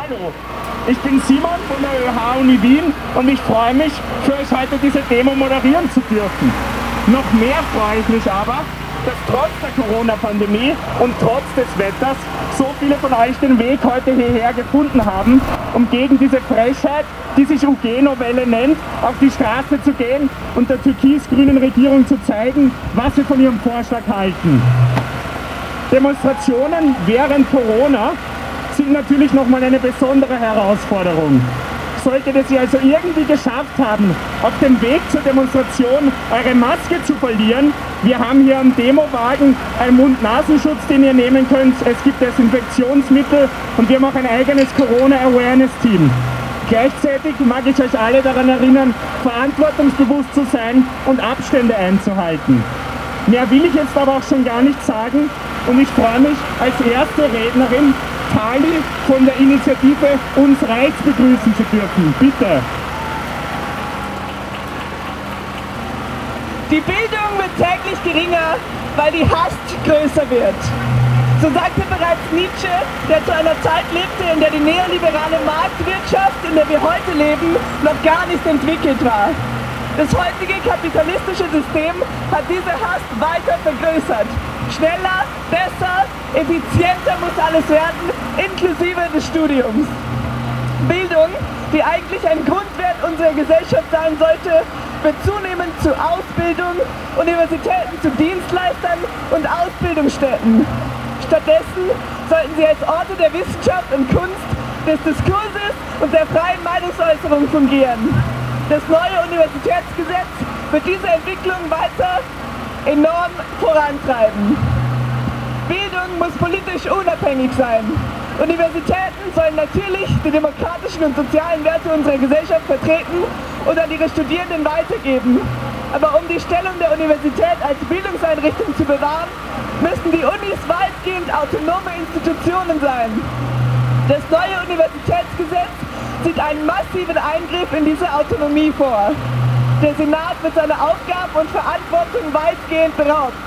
Hallo, ich bin Simon von der ÖH Uni Wien und ich freue mich, für euch heute diese Demo moderieren zu dürfen. Noch mehr freue ich mich aber, dass trotz der Corona-Pandemie und trotz des Wetters so viele von euch den Weg heute hierher gefunden haben, um gegen diese Frechheit, die sich UG-Novelle nennt, auf die Straße zu gehen und der türkis-grünen Regierung zu zeigen, was sie von ihrem Vorschlag halten. Demonstrationen während Corona sind natürlich nochmal eine besondere Herausforderung. Solltet ihr sie also irgendwie geschafft haben, auf dem Weg zur Demonstration eure Maske zu verlieren, wir haben hier am Demowagen einen Mund-Nasenschutz, den ihr nehmen könnt. Es gibt Desinfektionsmittel und wir haben auch ein eigenes Corona-Awareness-Team. Gleichzeitig mag ich euch alle daran erinnern, verantwortungsbewusst zu sein und Abstände einzuhalten. Mehr will ich jetzt aber auch schon gar nicht sagen und ich freue mich als erste Rednerin Tali von der Initiative Uns Reicht begrüßen zu dürfen. Bitte. Die Bildung wird täglich geringer, weil die Hast größer wird. So sagte bereits Nietzsche, der zu einer Zeit lebte, in der die neoliberale Marktwirtschaft, in der wir heute leben, noch gar nicht entwickelt war. Das heutige kapitalistische System hat diese Hast weiter vergrößert. Schneller, besser, effizienter muss alles werden, inklusive des Studiums. Bildung, die eigentlich ein Grundwert unserer Gesellschaft sein sollte, wird zunehmend zu Ausbildung, Universitäten zu Dienstleistern und Ausbildungsstätten. Stattdessen sollten sie als Orte der Wissenschaft und Kunst, des Diskurses und der freien Meinungsäußerung fungieren. Das neue Universitätsgesetz wird diese Entwicklung weiter enorm vorantreiben. Bildung muss politisch unabhängig sein. Universitäten sollen natürlich die demokratischen und sozialen Werte unserer Gesellschaft vertreten und an ihre Studierenden weitergeben. Aber um die Stellung der Universität als Bildungseinrichtung zu bewahren, müssen die Unis weitgehend autonome Institutionen sein. Das neue Universitätsgesetz sieht einen massiven Eingriff in diese Autonomie vor. Der Senat wird seiner Aufgaben und Verantwortung weitgehend beraubt.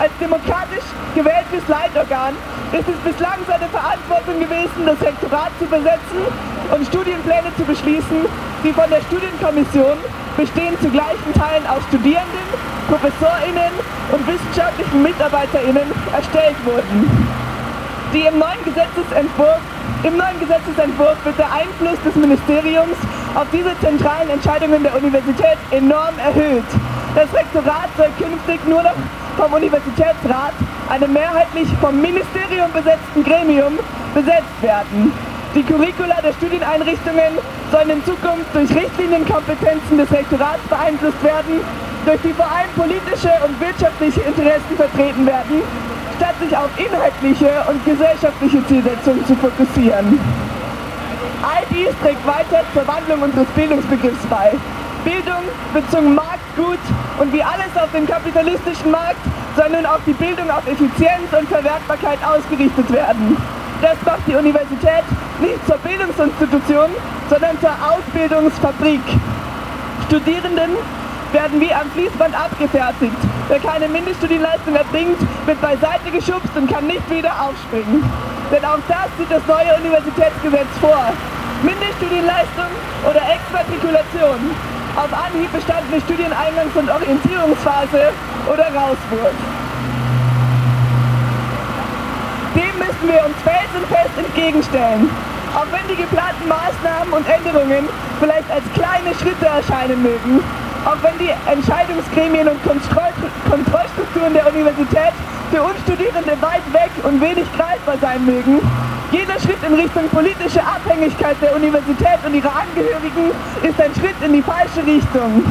Als demokratisch gewähltes Leitorgan ist es bislang seine Verantwortung gewesen, das Rektorat zu besetzen und Studienpläne zu beschließen, die von der Studienkommission, bestehend zu gleichen Teilen aus Studierenden, ProfessorInnen und wissenschaftlichen MitarbeiterInnen, erstellt wurden. Die im neuen Gesetzesentwurf, Im neuen Gesetzesentwurf wird der Einfluss des Ministeriums auf diese zentralen Entscheidungen der Universität enorm erhöht. Das Rektorat soll künftig nur noch vom Universitätsrat, einem mehrheitlich vom Ministerium besetzten Gremium, besetzt werden. Die Curricula der Studieneinrichtungen sollen in Zukunft durch Richtlinienkompetenzen des Rektorats beeinflusst werden, durch die vor allem politische und wirtschaftliche Interessen vertreten werden, statt sich auf inhaltliche und gesellschaftliche Zielsetzungen zu fokussieren. All dies trägt weiter zur Wandlung unseres Bildungsbegriffs bei. Bildung wird zum Marktgut und wie alles auf dem kapitalistischen Markt soll nun auch die Bildung auf Effizienz und Verwertbarkeit ausgerichtet werden. Das macht die Universität nicht zur Bildungsinstitution, sondern zur Ausbildungsfabrik. Studierenden werden wie am Fließband abgefertigt. Wer keine Mindeststudienleistung erbringt, wird beiseite geschubst und kann nicht wieder aufspringen. Denn auch das sieht das neue Universitätsgesetz vor. Mindeststudienleistung oder Exmatrikulation. Auf Anhieb bestandene Studieneingangs- und Orientierungsphase oder Rauswurf. Dem müssen wir uns felsenfest entgegenstellen. Auch wenn die geplanten Maßnahmen und Änderungen vielleicht als kleine Schritte erscheinen mögen, auch wenn die Entscheidungsgremien und Kontrollstrukturen der Universität für uns Studierende weit weg und wenig greifbar sein mögen, jeder Schritt in Richtung politische Abhängigkeit der Universität und ihrer Angehörigen ist ein Schritt in die falsche Richtung.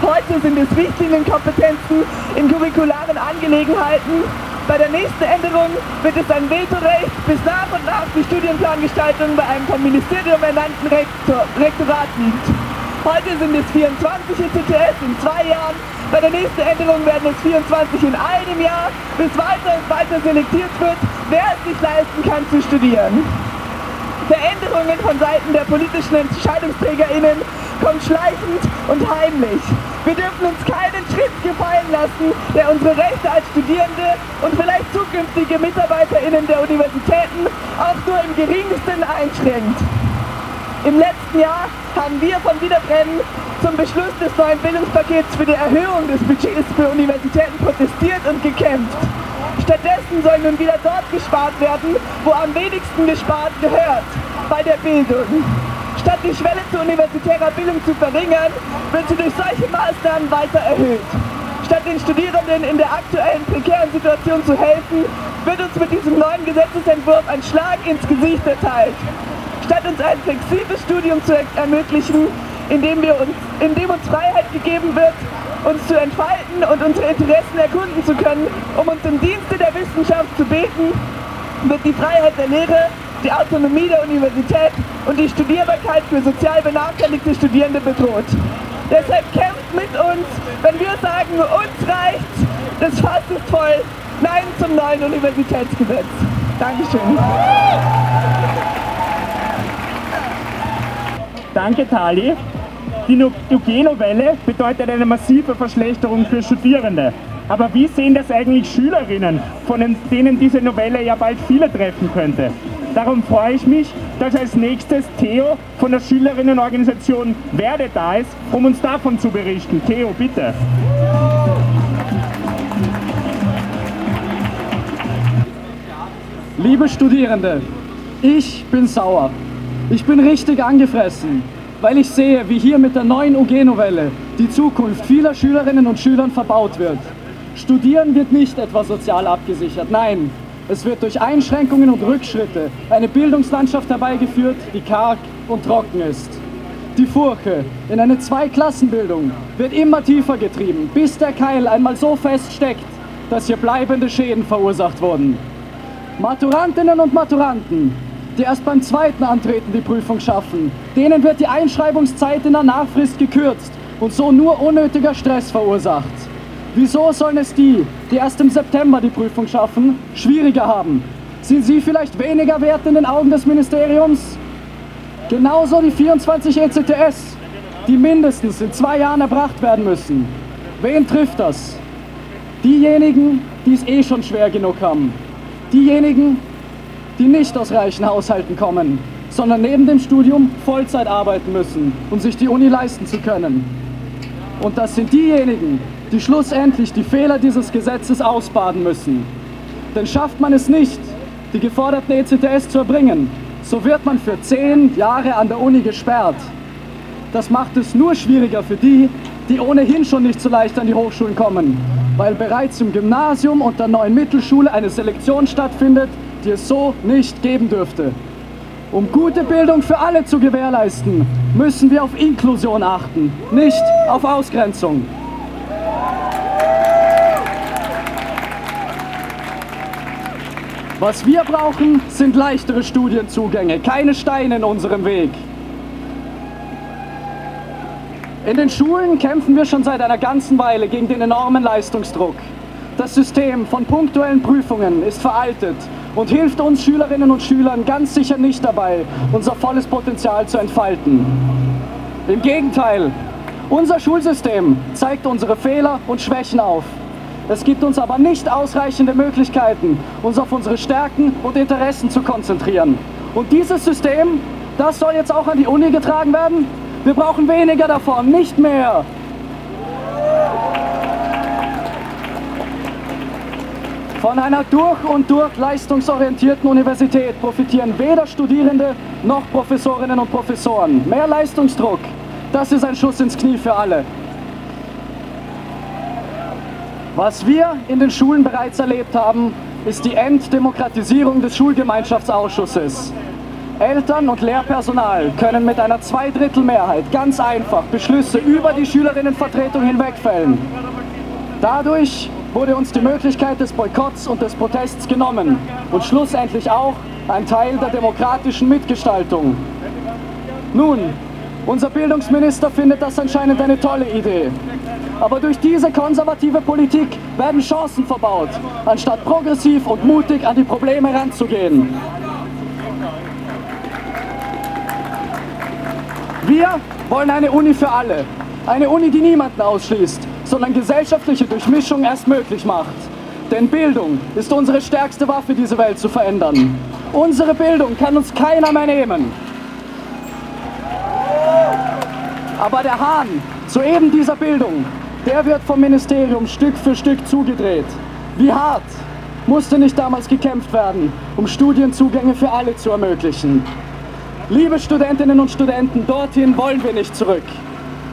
Heute sind es Richtlinienkompetenzen in curricularen Angelegenheiten. Bei der nächsten Änderung wird es ein Vetorecht, bis nach und nach die Studienplangestaltung bei einem vom Ministerium ernannten Rektor, Rektorat liegt. Heute sind es 24 ECTS in zwei Jahren, bei der nächsten Änderung werden es 24 in einem Jahr, bis weiter und weiter selektiert wird, wer es sich leisten kann zu studieren. Veränderungen von Seiten der politischen EntscheidungsträgerInnen kommen schleichend und heimlich. Wir dürfen uns keinen Schritt gefallen lassen, der unsere Rechte als Studierende und vielleicht zukünftige MitarbeiterInnen der Universitäten auch nur im geringsten einschränkt. Im letzten Jahr haben wir von Wiederbrennen zum Beschluss des neuen Bildungspakets für die Erhöhung des Budgets für Universitäten protestiert und gekämpft. Stattdessen soll nun wieder dort gespart werden, wo am wenigsten gespart gehört, bei der Bildung. Statt die Schwelle zu universitärer Bildung zu verringern, wird sie durch solche Maßnahmen weiter erhöht. Statt den Studierenden in der aktuellen prekären Situation zu helfen, wird uns mit diesem neuen Gesetzesentwurf ein Schlag ins Gesicht erteilt. Statt uns ein flexibles Studium zu ermöglichen, in dem, wir uns, in dem uns Freiheit gegeben wird, uns zu entfalten und unsere Interessen erkunden zu können, um uns im Dienste der Wissenschaft zu beten, wird die Freiheit der Lehre, die Autonomie der Universität und die Studierbarkeit für sozial benachteiligte Studierende bedroht. Deshalb kämpft mit uns, wenn wir sagen, uns reicht's, das Fass ist voll, nein zum neuen Universitätsgesetz. Dankeschön. Danke, Tali. Die Eugenovelle bedeutet eine massive Verschlechterung für Studierende. Aber wie sehen das eigentlich Schülerinnen, von denen diese Novelle ja bald viele treffen könnte? Darum freue ich mich, dass als nächstes Theo von der Schülerinnenorganisation Werde da ist, um uns davon zu berichten. Theo, bitte. Liebe Studierende, ich bin sauer. Ich bin richtig angefressen, weil ich sehe, wie hier mit der neuen UG-Novelle die Zukunft vieler Schülerinnen und Schülern verbaut wird. Studieren wird nicht etwa sozial abgesichert, nein, es wird durch Einschränkungen und Rückschritte eine Bildungslandschaft herbeigeführt, die karg und trocken ist. Die Furche in eine Zweiklassenbildung wird immer tiefer getrieben, bis der Keil einmal so fest steckt, dass hier bleibende Schäden verursacht wurden. Maturantinnen und Maturanten, die erst beim zweiten Antreten die Prüfung schaffen, denen wird die Einschreibungszeit in der Nachfrist gekürzt und so nur unnötiger Stress verursacht. Wieso sollen es die, die erst im September die Prüfung schaffen, schwieriger haben? Sind sie vielleicht weniger wert in den Augen des Ministeriums? Genauso die 24 ECTS, die mindestens in zwei Jahren erbracht werden müssen. Wen trifft das? Diejenigen, die es eh schon schwer genug haben. Diejenigen, die nicht aus reichen Haushalten kommen, sondern neben dem Studium Vollzeit arbeiten müssen, um sich die Uni leisten zu können. Und das sind diejenigen, die schlussendlich die Fehler dieses Gesetzes ausbaden müssen. Denn schafft man es nicht, die geforderten ECTS zu erbringen, so wird man für zehn Jahre an der Uni gesperrt. Das macht es nur schwieriger für die, die ohnehin schon nicht so leicht an die Hochschulen kommen, weil bereits im Gymnasium und der neuen Mittelschule eine Selektion stattfindet, die es so nicht geben dürfte. Um gute Bildung für alle zu gewährleisten, müssen wir auf Inklusion achten, nicht auf Ausgrenzung. Was wir brauchen, sind leichtere Studienzugänge, keine Steine in unserem Weg. In den Schulen kämpfen wir schon seit einer ganzen Weile gegen den enormen Leistungsdruck. Das System von punktuellen Prüfungen ist veraltet und hilft uns Schülerinnen und Schülern ganz sicher nicht dabei, unser volles Potenzial zu entfalten. Im Gegenteil, unser Schulsystem zeigt unsere Fehler und Schwächen auf. Es gibt uns aber nicht ausreichende Möglichkeiten, uns auf unsere Stärken und Interessen zu konzentrieren. Und dieses System, das soll jetzt auch an die Uni getragen werden? Wir brauchen weniger davon, nicht mehr. Von einer durch und durch leistungsorientierten Universität profitieren weder Studierende noch Professorinnen und Professoren. Mehr Leistungsdruck, das ist ein Schuss ins Knie für alle. Was wir in den Schulen bereits erlebt haben, ist die Enddemokratisierung des Schulgemeinschaftsausschusses. Eltern und Lehrpersonal können mit einer Zweidrittelmehrheit ganz einfach Beschlüsse über die Schülerinnenvertretung hinwegfällen. Dadurch wurde uns die Möglichkeit des Boykotts und des Protests genommen und schlussendlich auch ein Teil der demokratischen Mitgestaltung. Nun, unser Bildungsminister findet das anscheinend eine tolle Idee. Aber durch diese konservative Politik werden Chancen verbaut, anstatt progressiv und mutig an die Probleme heranzugehen. Wir wollen eine Uni für alle. Eine Uni, die niemanden ausschließt, sondern gesellschaftliche Durchmischung erst möglich macht. Denn Bildung ist unsere stärkste Waffe, diese Welt zu verändern. Unsere Bildung kann uns keiner mehr nehmen. Aber der Hahn zu eben dieser Bildung, der wird vom Ministerium Stück für Stück zugedreht. Wie hart musste nicht damals gekämpft werden, um Studienzugänge für alle zu ermöglichen. Liebe Studentinnen und Studenten, dorthin wollen wir nicht zurück.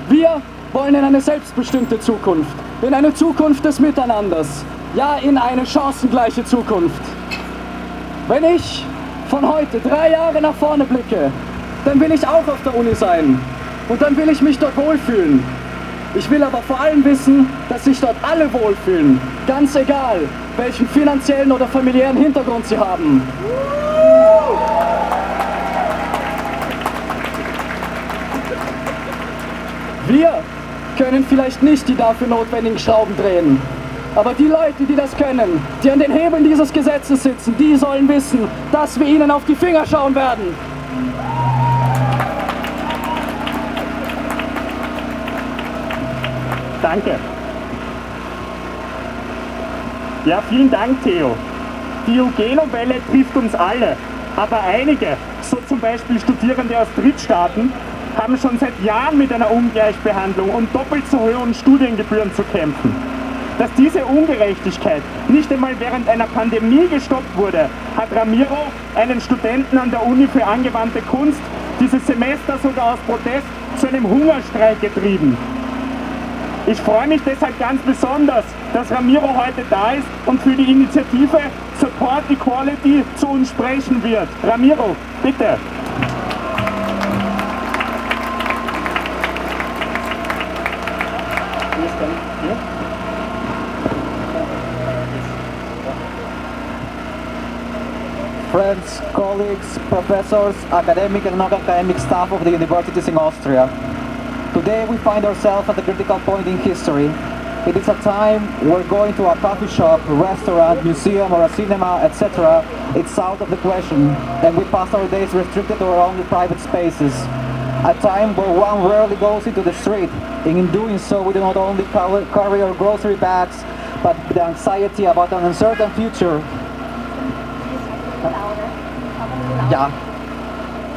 Wir wollen in eine selbstbestimmte Zukunft, in eine Zukunft des Miteinanders, ja in eine chancengleiche Zukunft. Wenn ich von heute drei Jahre nach vorne blicke, dann will ich auch auf der Uni sein und dann will ich mich dort wohlfühlen. Ich will aber vor allem wissen, dass sich dort alle wohlfühlen, ganz egal, welchen finanziellen oder familiären Hintergrund sie haben. Wir können vielleicht nicht die dafür notwendigen Schrauben drehen. Aber die Leute, die das können, die an den Hebeln dieses Gesetzes sitzen, die sollen wissen, dass wir ihnen auf die Finger schauen werden. Danke. Ja, vielen Dank, Theo. Die Eugenowelle trifft uns alle, aber einige, so zum Beispiel Studierende aus Drittstaaten, haben schon seit Jahren mit einer Ungleichbehandlung und doppelt so hohen Studiengebühren zu kämpfen. Dass diese Ungerechtigkeit nicht einmal während einer Pandemie gestoppt wurde, hat Ramiro, einen Studenten an der Uni für angewandte Kunst, dieses Semester sogar aus Protest zu einem Hungerstreik getrieben. Ich freue mich deshalb ganz besonders, dass Ramiro heute da ist und für die Initiative Support Equality zu uns sprechen wird. Ramiro, bitte. Friends, colleagues, professors, academic and non-academic staff of the universities in Austria. Today we find ourselves at a critical point in history. It is a time we're going to a coffee shop, restaurant, museum or a cinema, etc. It's out of the question and we pass our days restricted to our own private spaces. A time where one rarely goes into the street and in doing so we do not only carry our grocery bags but the anxiety about an uncertain future yeah,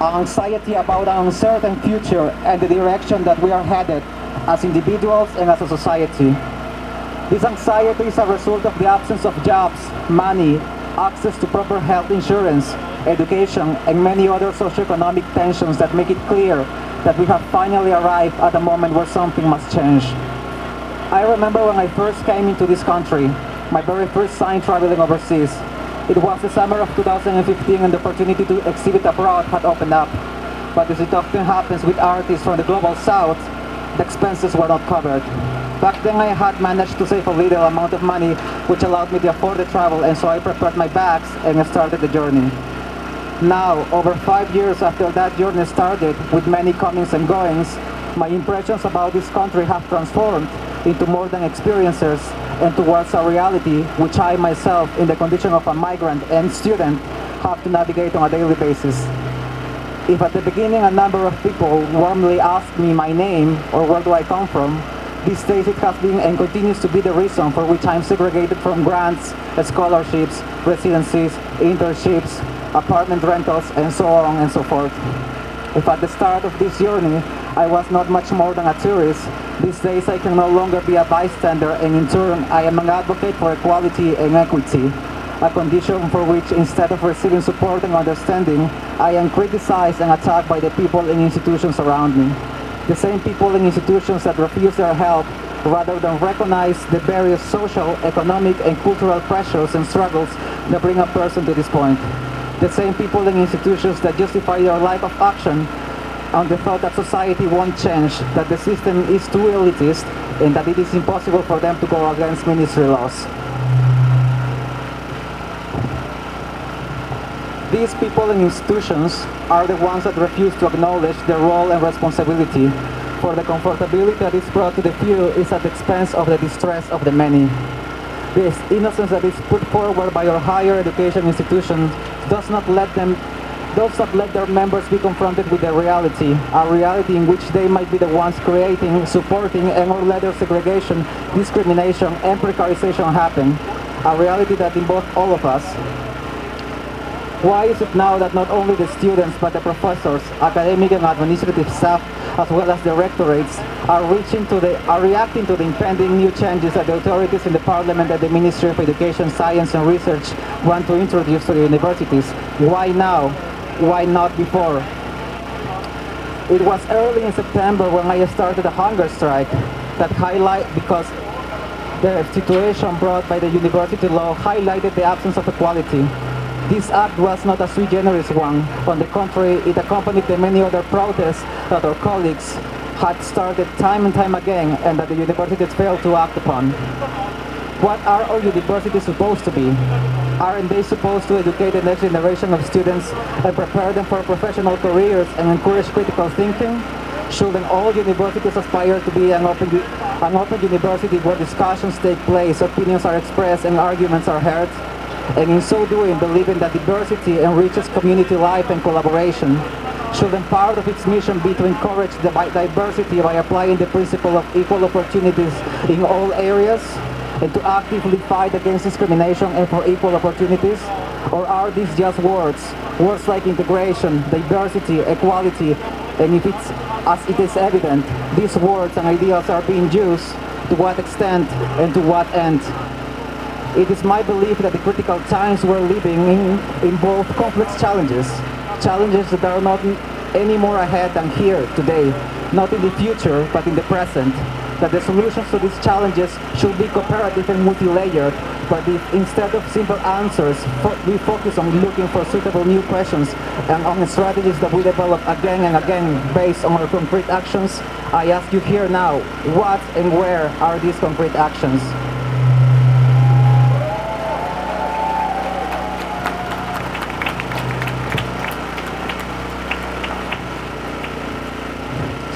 anxiety about an uncertain future and the direction that we are headed as individuals and as a society. This anxiety is a result of the absence of jobs, money, access to proper health insurance, education, and many other socioeconomic tensions that make it clear that we have finally arrived at a moment where something must change. I remember when I first came into this country, my very first time traveling overseas. It was the summer of 2015 and the opportunity to exhibit abroad had opened up. But as it often happens with artists from the global south, the expenses were not covered. Back then I had managed to save a little amount of money which allowed me to afford the travel and so I prepared my bags and started the journey. Now, over five years after that journey started, with many comings and goings, my impressions about this country have transformed into more than experiences and towards a reality which I myself, in the condition of a migrant and student, have to navigate on a daily basis. If at the beginning a number of people warmly asked me my name or where do I come from, these days it has been and continues to be the reason for which I'm segregated from grants, scholarships, residencies, internships, apartment rentals, and so on and so forth. If at the start of this journey I was not much more than a tourist, these days I can no longer be a bystander and in turn I am an advocate for equality and equity, a condition for which instead of receiving support and understanding, I am criticized and attacked by the people and institutions around me. The same people and institutions that refuse their help rather than recognize the various social, economic and cultural pressures and struggles that bring a person to this point. The same people and institutions that justify their lack of action on the thought that society won't change, that the system is too elitist, and that it is impossible for them to go against ministry laws. These people and institutions are the ones that refuse to acknowledge their role and responsibility, for the comfortability that is brought to the few is at the expense of the distress of the many. This innocence that is put forward by our higher education institutions does not let them those that let their members be confronted with the reality, a reality in which they might be the ones creating, supporting, and or let their segregation, discrimination, and precarization happen. A reality that involves all of us. Why is it now that not only the students but the professors, academic and administrative staff, as well as directorates, are reaching to the are reacting to the impending new changes that the authorities in the Parliament and the Ministry of Education, Science and Research want to introduce to the universities? Why now? Why not before? It was early in September when I started a hunger strike that highlight because the situation brought by the university law highlighted the absence of equality. This act was not a sui generis one. On the contrary, it accompanied the many other protests that our colleagues had started time and time again and that the universities failed to act upon. What are our universities supposed to be? Aren't they supposed to educate the next generation of students and prepare them for professional careers and encourage critical thinking? Shouldn't all universities aspire to be an open, an open university where discussions take place, opinions are expressed, and arguments are heard? And in so doing, believing that diversity enriches community life and collaboration. Shouldn't part of its mission be to encourage the diversity by applying the principle of equal opportunities in all areas? And to actively fight against discrimination and for equal opportunities? Or are these just words? Words like integration, diversity, equality, and if it's, as it is evident, these words and ideas are being used, to what extent and to what end? It is my belief that the critical times we're living in involve complex challenges, challenges that are not any more ahead than here today, not in the future, but in the present, that the solutions to these challenges should be cooperative and multi-layered, but if instead of simple answers, fo we focus on looking for suitable new questions and on the strategies that we develop again and again based on our concrete actions, I ask you here now, what and where are these concrete actions?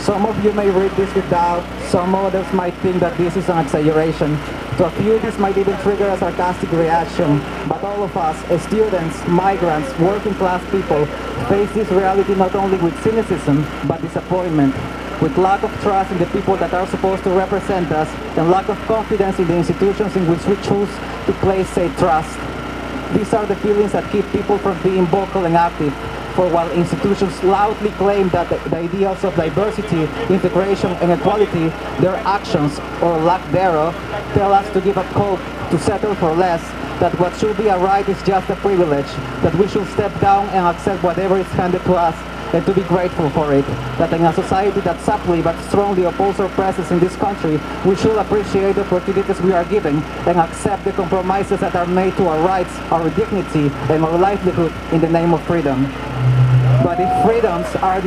Some of you may read this with doubt, some others might think that this is an exaggeration. To a few, this might even trigger a sarcastic reaction, but all of us, students, migrants, working class people, face this reality not only with cynicism, but disappointment, with lack of trust in the people that are supposed to represent us, and lack of confidence in the institutions in which we choose to place said trust. These are the feelings that keep people from being vocal and active, for while institutions loudly claim that the, ideals of diversity, integration, and equality, their actions, or lack thereof, tell us to give up hope, to settle for less, that what should be a right is just a privilege, that we should step down and accept whatever is handed to us, and to be grateful for it. That in a society that subtly but strongly opposes our presence in this country, we should appreciate the opportunities we are given and accept the compromises that are made to our rights, our dignity, and our livelihood in the name of freedom. But if freedoms are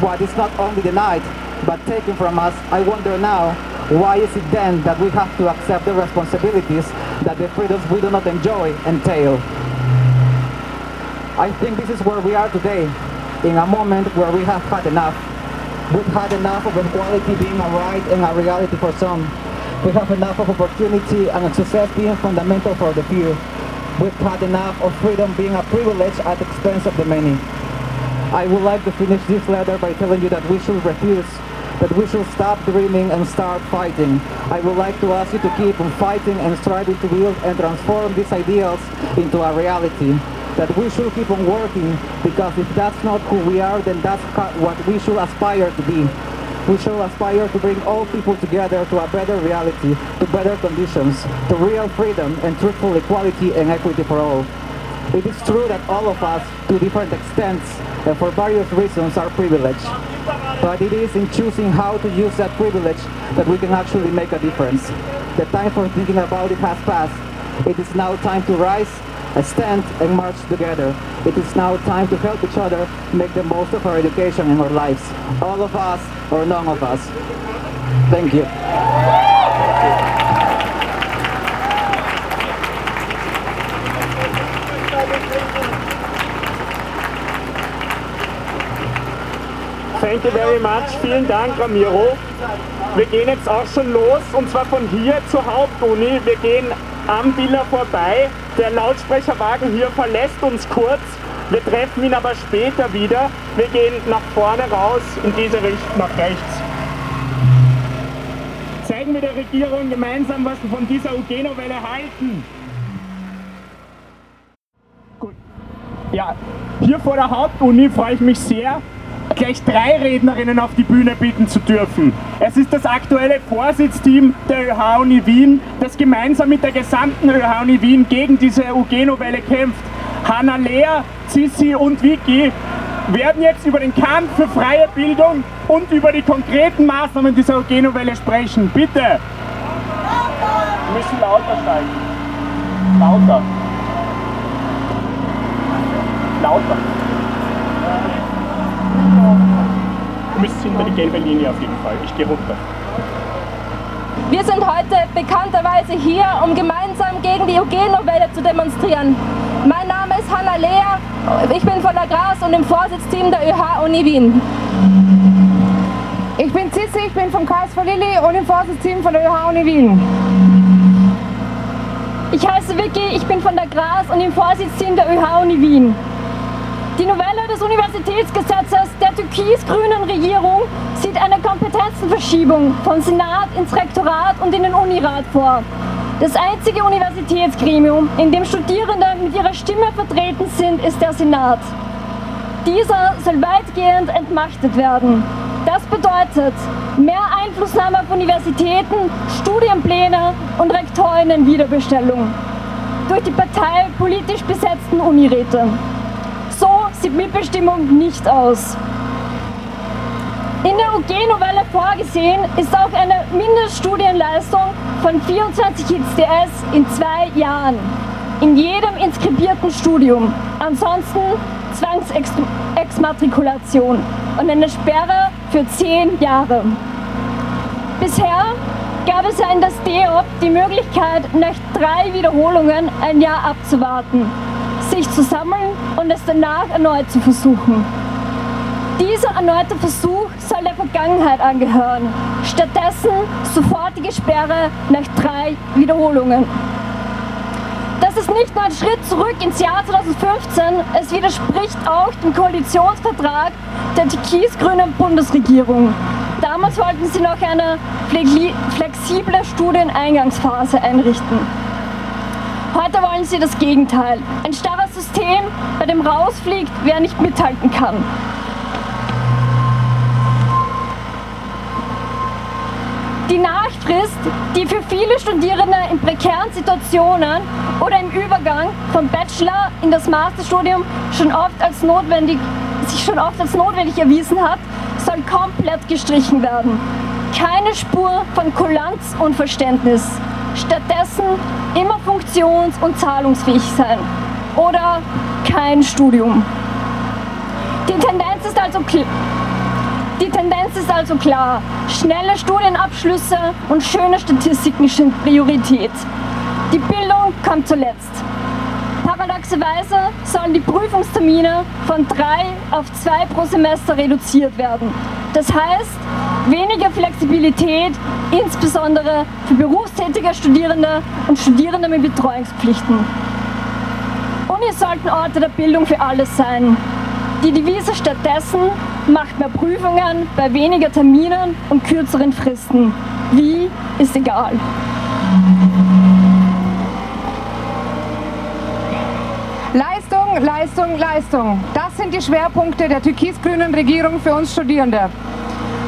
what is not only denied, but taken from us, I wonder now, why is it then that we have to accept the responsibilities that the freedoms we do not enjoy entail? I think this is where we are today, in a moment where we have had enough. We've had enough of equality being a right and a reality for some. We have enough of opportunity and success being fundamental for the few. We've had enough of freedom being a privilege at the expense of the many. I would like to finish this letter by telling you that we should refuse, that we should stop dreaming and start fighting. I would like to ask you to keep on fighting and striving to build and transform these ideals into a reality. That we should keep on working because if that's not who we are, then that's what we should aspire to be. We should aspire to bring all people together to a better reality, to better conditions, to real freedom and truthful equality and equity for all. It is true that all of us, to different extents, and for various reasons, are privileged. But it is in choosing how to use that privilege that we can actually make a difference. The time for thinking about it has passed. It is now time to rise, stand, and march together. It is now time to help each other make the most of our education and our lives. All of us or none of us. Thank you. Thank you very much. Vielen Dank, Ramiro. Wir gehen jetzt auch schon los und zwar von hier zur Hauptuni. Wir gehen am Villa vorbei. Der Lautsprecherwagen hier verlässt uns kurz Wir treffen ihn aber später wieder. Wir gehen nach vorne raus, in diese Richtung, nach rechts. Zeigen wir der Regierung gemeinsam, was wir von dieser Eugenowelle halten. Gut. Ja, hier vor der Hauptuni freue ich mich sehr, gleich drei Rednerinnen auf die Bühne bitten zu dürfen. Es ist das aktuelle Vorsitzteam der ÖH-Uni Wien, das gemeinsam mit der gesamten ÖH-Uni Wien gegen diese UG-Novelle kämpft. Hanna Lea, Sissi und Vicky werden jetzt über den Kampf für freie Bildung und über die konkreten Maßnahmen dieser UG-Novelle sprechen. Bitte! Wir müssen lauter steigen. Lauter. Lauter. Du müsst hinter die gelbe Linie auf jeden Fall. Ich gehe runter. Wir sind heute bekannterweise hier, um gemeinsam gegen die UG-Novelle zu demonstrieren. Mein Name ist Hanna Lea, ich bin von der GRAS und im Vorsitzteam der ÖH-Uni Wien. Ich bin Sissi, ich bin vom KSV Lilly und im Vorsitzteam von der ÖH-Uni Wien. Ich heiße Vicky, ich bin von der GRAS und im Vorsitzteam der ÖH-Uni Wien. Die Novelle des Universitätsgesetzes der türkis-grünen Regierung sieht eine Kompetenzenverschiebung vom Senat ins Rektorat und in den Unirat vor. Das einzige Universitätsgremium, in dem Studierende mit ihrer Stimme vertreten sind, ist der Senat. Dieser soll weitgehend entmachtet werden. Das bedeutet mehr Einflussnahme auf Universitäten, Studienpläne und Rektorinnenwiederbestellung durch die parteipolitisch besetzten Uniräte. Sieht Mitbestimmung nicht aus. In der UG-Novelle vorgesehen ist auch eine Mindeststudienleistung von 24 ICS in zwei Jahren. In jedem inskribierten Studium. Ansonsten Zwangsexmatrikulation und eine Sperre für zehn Jahre. Bisher gab es ja in das DEOP die Möglichkeit, nach drei Wiederholungen ein Jahr abzuwarten sich zu sammeln und es danach erneut zu versuchen. Dieser erneute Versuch soll der Vergangenheit angehören. Stattdessen sofortige Sperre nach drei Wiederholungen. Das ist nicht nur ein Schritt zurück ins Jahr 2015, es widerspricht auch dem Koalitionsvertrag der türkis-grünen Bundesregierung. Damals wollten sie noch eine flexible Studieneingangsphase einrichten. Heute wollen sie das Gegenteil. Ein starres System, bei dem rausfliegt, wer nicht mithalten kann. Die Nachfrist, die für viele Studierende in prekären Situationen oder im Übergang vom Bachelor in das Masterstudium schon oft als notwendig, sich schon oft als notwendig erwiesen hat, soll komplett gestrichen werden. Keine Spur von Kulanz und Verständnis. Stattdessen immer funktions- und zahlungsfähig sein. Oder kein Studium. Die Tendenz ist also klar. Die Tendenz ist also klar. Schnelle Studienabschlüsse und schöne Statistiken sind Priorität. Die Bildung kommt zuletzt. Paradoxerweise sollen die Prüfungstermine von drei auf zwei pro Semester reduziert werden. Das heißt, weniger Flexibilität, insbesondere für berufstätige Studierende und Studierende mit Betreuungspflichten. Unis sollten Orte der Bildung für alles sein. Die Devise stattdessen macht mehr Prüfungen bei weniger Terminen und kürzeren Fristen. Wie ist egal. Leistung, Leistung, Leistung. Das sind die Schwerpunkte der türkis-grünen Regierung für uns Studierende.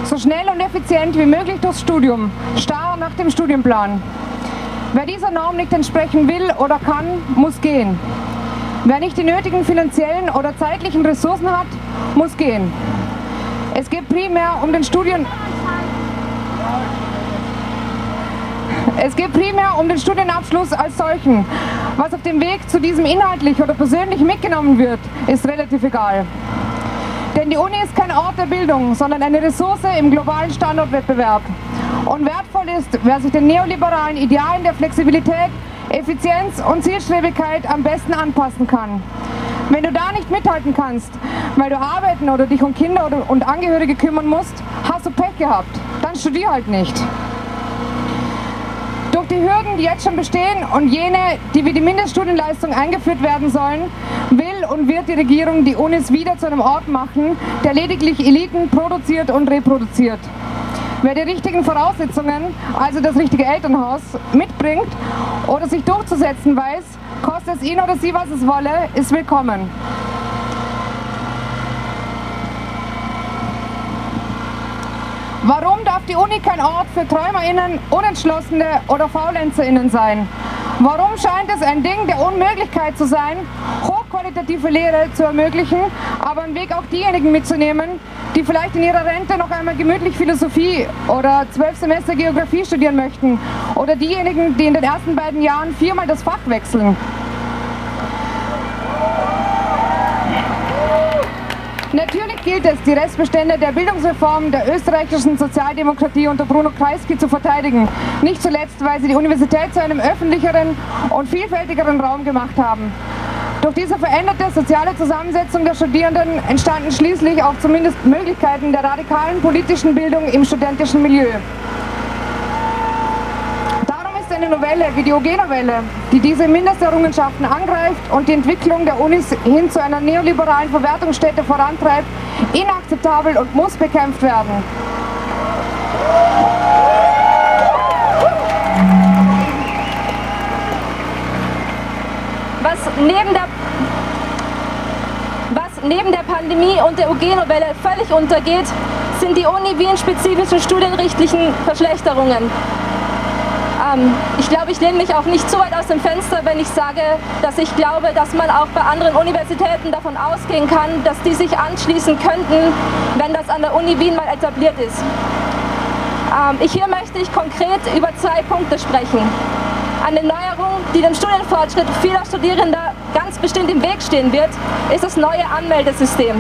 So schnell und effizient wie möglich durchs Studium, starr nach dem Studienplan. Wer dieser Norm nicht entsprechen will oder kann, muss gehen. Wer nicht die nötigen finanziellen oder zeitlichen Ressourcen hat, muss gehen. Es geht primär um den Studien es geht primär um den Studienabschluss als solchen. Was auf dem Weg zu diesem inhaltlich oder persönlich mitgenommen wird, ist relativ egal. Denn die Uni ist kein Ort der Bildung, sondern eine Ressource im globalen Standortwettbewerb. Und wertvoll ist, wer sich den neoliberalen Idealen der Flexibilität, Effizienz und Zielstrebigkeit am besten anpassen kann. Wenn du da nicht mithalten kannst, weil du arbeiten oder dich um Kinder und Angehörige kümmern musst, hast du Pech gehabt. Dann studier halt nicht. Die Hürden, die jetzt schon bestehen und jene, die wie die Mindeststudienleistung eingeführt werden sollen, will und wird die Regierung die Unis wieder zu einem Ort machen, der lediglich Eliten produziert und reproduziert. Wer die richtigen Voraussetzungen, also das richtige Elternhaus, mitbringt oder sich durchzusetzen weiß, kostet es ihn oder sie, was es wolle, ist willkommen. Warum darf die Uni kein Ort für TräumerInnen, Unentschlossene oder FaulenzerInnen sein? Warum scheint es ein Ding der Unmöglichkeit zu sein, hochqualitative Lehre zu ermöglichen, aber einen Weg auch diejenigen mitzunehmen, die vielleicht in ihrer Rente noch einmal gemütlich Philosophie oder zwölf Semester Geografie studieren möchten oder diejenigen, die in den ersten beiden Jahren viermal das Fach wechseln? Natürlich gilt es, die Restbestände der Bildungsreform der österreichischen Sozialdemokratie unter Bruno Kreisky zu verteidigen. Nicht zuletzt, weil sie die Universität zu einem öffentlicheren und vielfältigeren Raum gemacht haben. Durch diese veränderte soziale Zusammensetzung der Studierenden entstanden schließlich auch zumindest Möglichkeiten der radikalen politischen Bildung im studentischen Milieu eine Novelle wie die OG-Novelle, die diese Mindesterrungenschaften angreift und die Entwicklung der Unis hin zu einer neoliberalen Verwertungsstätte vorantreibt, inakzeptabel und muss bekämpft werden. Was neben der neben der Pandemie und der UG-Novelle völlig untergeht, sind die Uni Wien-spezifischen studienrichtlichen Verschlechterungen. Ähm, ich glaube, ich lehne mich auch nicht zu weit aus dem Fenster, wenn ich sage, dass ich glaube, dass man auch bei anderen Universitäten davon ausgehen kann, dass die sich anschließen könnten, wenn das an der Uni Wien mal etabliert ist. Ähm, ich, hier möchte ich konkret über zwei Punkte sprechen. Eine Neuerung, die dem Studienfortschritt vieler Studierender ganz bestimmt im Weg stehen wird, ist das neue Anmeldesystem.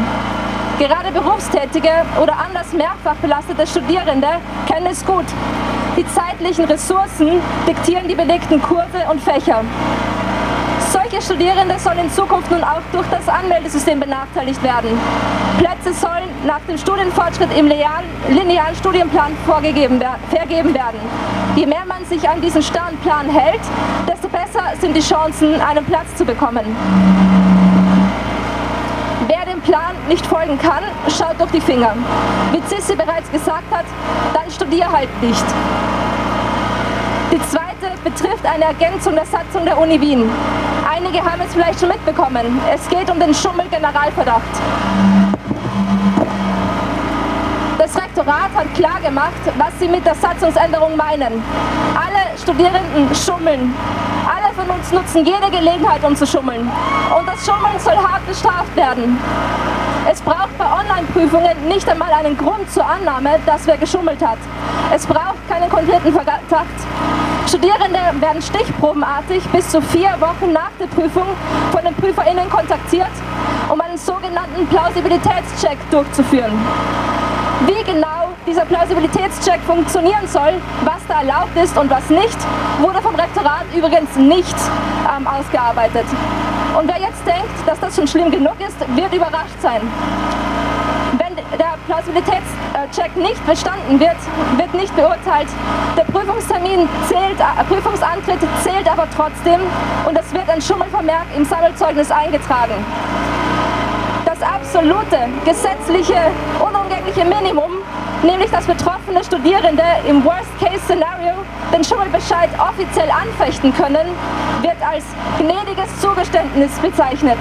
Gerade berufstätige oder anders mehrfach belastete Studierende kennen es gut. Die zeitlichen Ressourcen diktieren die belegten Kurse und Fächer. Solche Studierende sollen in Zukunft nun auch durch das Anmeldesystem benachteiligt werden. Plätze sollen nach dem Studienfortschritt im linearen Studienplan vorgegeben, vergeben werden. Je mehr man sich an diesen starren Plan hält, desto besser sind die Chancen, einen Platz zu bekommen. Wer dem Plan nicht folgen kann, schaut durch die Finger. Wie Sissi bereits gesagt hat, dann studier halt nicht. Die zweite betrifft eine Ergänzung der Satzung der Uni Wien. Einige haben es vielleicht schon mitbekommen. Es geht um den Schummel-Generalverdacht. Das Rektorat hat klargemacht, was sie mit der Satzungsänderung meinen. Alle Studierenden schummeln. Von nutzen jede Gelegenheit, um zu schummeln. Und das Schummeln soll hart bestraft werden. Es braucht bei Online-Prüfungen nicht einmal einen Grund zur Annahme, dass wer geschummelt hat. Es braucht keinen konkreten Verdacht. Studierende werden stichprobenartig bis zu vier Wochen nach der Prüfung von den PrüferInnen kontaktiert, um einen sogenannten Plausibilitätscheck durchzuführen. Wie genau dieser Plausibilitätscheck funktionieren soll, was da erlaubt ist und was nicht, wurde vom Rektorat übrigens nicht ähm, ausgearbeitet. Und wer jetzt denkt, dass das schon schlimm genug ist, wird überrascht sein. Wenn der Plausibilitätscheck nicht bestanden wird, wird nicht beurteilt. Der Prüfungstermin zählt, äh, Prüfungsantritt zählt aber trotzdem und es wird ein Schummelvermerk im Sammelzeugnis eingetragen. Das absolute, gesetzliche, unumgängliche Minimum, nämlich dass betroffene Studierende im Worst-Case-Szenario den Schummelbescheid offiziell anfechten können, wird als gnädiges Zugeständnis bezeichnet.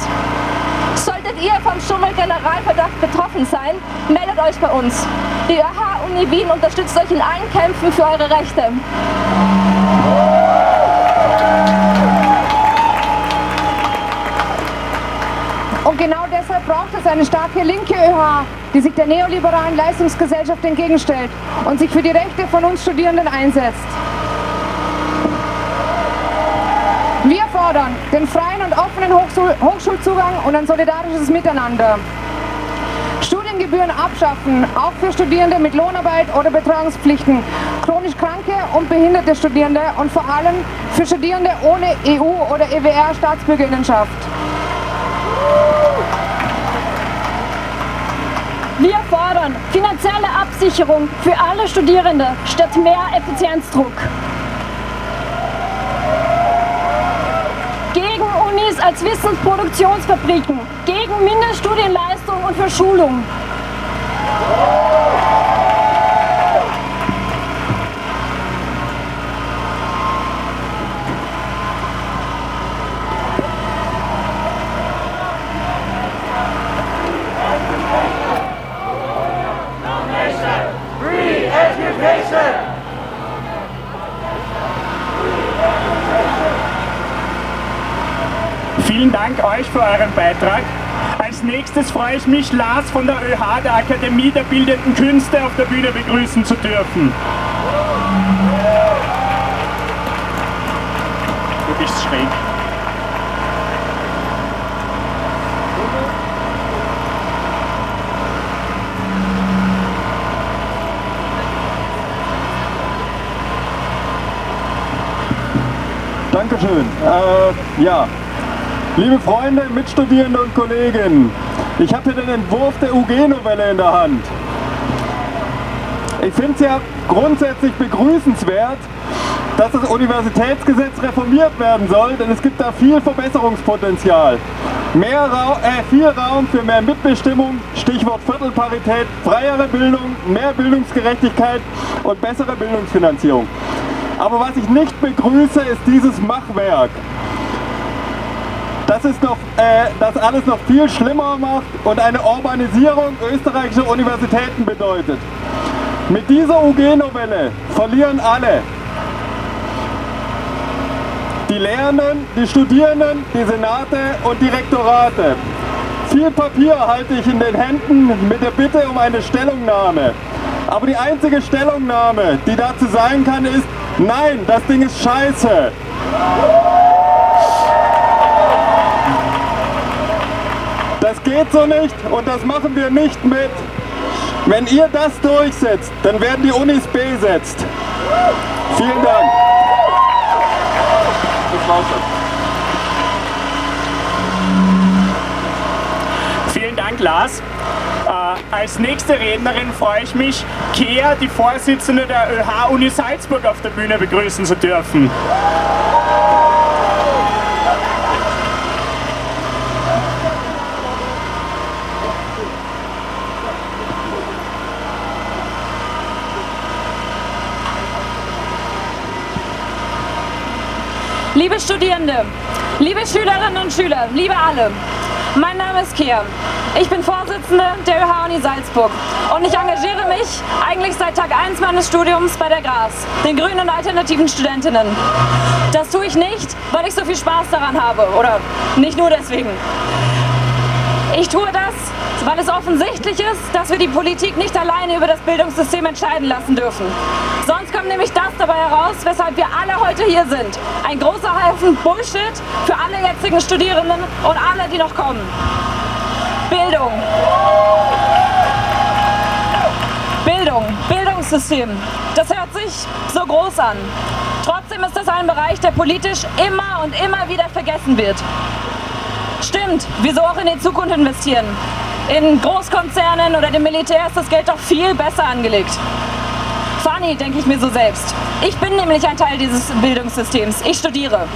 Solltet ihr vom Schummel-Generalverdacht betroffen sein, meldet euch bei uns. Die ÖH-Uni Wien unterstützt euch in allen Kämpfen für eure Rechte. Braucht es eine starke linke ÖH, die sich der neoliberalen Leistungsgesellschaft entgegenstellt und sich für die Rechte von uns Studierenden einsetzt. Wir fordern den freien und offenen Hochschul Hochschulzugang und ein solidarisches Miteinander. Studiengebühren abschaffen, auch für Studierende mit Lohnarbeit oder Betreuungspflichten, chronisch kranke und behinderte Studierende und vor allem für Studierende ohne EU- oder EWR-Staatsbürgerinnenschaft. Wir fordern finanzielle Absicherung für alle Studierende statt mehr Effizienzdruck. Gegen Unis als Wissensproduktionsfabriken, gegen Mindeststudienleistung und Verschulung. Euch für euren Beitrag. Als nächstes freue ich mich, Lars von der ÖH, der Akademie der Bildenden Künste, auf der Bühne begrüßen zu dürfen. Du bist schräg. Dankeschön. Äh, ja, liebe Freunde, Mitstudierende und Kollegen, ich habe hier den Entwurf der UG-Novelle in der Hand. Ich finde es ja grundsätzlich begrüßenswert, dass das Universitätsgesetz reformiert werden soll, denn es gibt da viel Verbesserungspotenzial. Mehr Ra äh, viel Raum für mehr Mitbestimmung, Stichwort Viertelparität, freiere Bildung, mehr Bildungsgerechtigkeit und bessere Bildungsfinanzierung. Aber was ich nicht begrüße, ist dieses Machwerk. Das, ist noch, äh, das alles noch viel schlimmer macht und eine Urbanisierung österreichischer Universitäten bedeutet. Mit dieser UG-Novelle verlieren alle. Die Lehrenden, die Studierenden, die Senate und die Rektorate. Viel Papier halte ich in den Händen mit der Bitte um eine Stellungnahme. Aber die einzige Stellungnahme, die dazu sein kann, ist, nein, das Ding ist scheiße. Geht so nicht und das machen wir nicht mit. Wenn ihr das durchsetzt, dann werden die Unis besetzt. Vielen Dank. Das war's schon. Vielen Dank, Lars. Äh, als nächste Rednerin freue ich mich, Kea, die Vorsitzende der ÖH-Uni Salzburg, auf der Bühne begrüßen zu dürfen. Liebe Studierende, liebe Schülerinnen und Schüler, liebe alle, mein Name ist Kea. Ich bin Vorsitzende der ÖH-Uni Salzburg und ich engagiere mich eigentlich seit Tag 1 meines Studiums bei der GRAS, den Grünen und Alternativen Studentinnen. Das tue ich nicht, weil ich so viel Spaß daran habe oder nicht nur deswegen. Ich tue das, weil es offensichtlich ist, dass wir die Politik nicht alleine über das Bildungssystem entscheiden lassen dürfen. Sonst kommt nämlich das dabei heraus, weshalb wir alle heute hier sind. Ein großer Haufen Bullshit für alle jetzigen Studierenden und alle, die noch kommen. Bildung. Bildung, Bildungssystem. Das hört sich so groß an. Trotzdem ist das ein Bereich, der politisch immer und immer wieder vergessen wird. Stimmt, wieso auch in die Zukunft investieren? In Großkonzernen oder dem Militär ist das Geld doch viel besser angelegt. Funny, denke ich mir so selbst. Ich bin nämlich ein Teil dieses Bildungssystems. Ich studiere.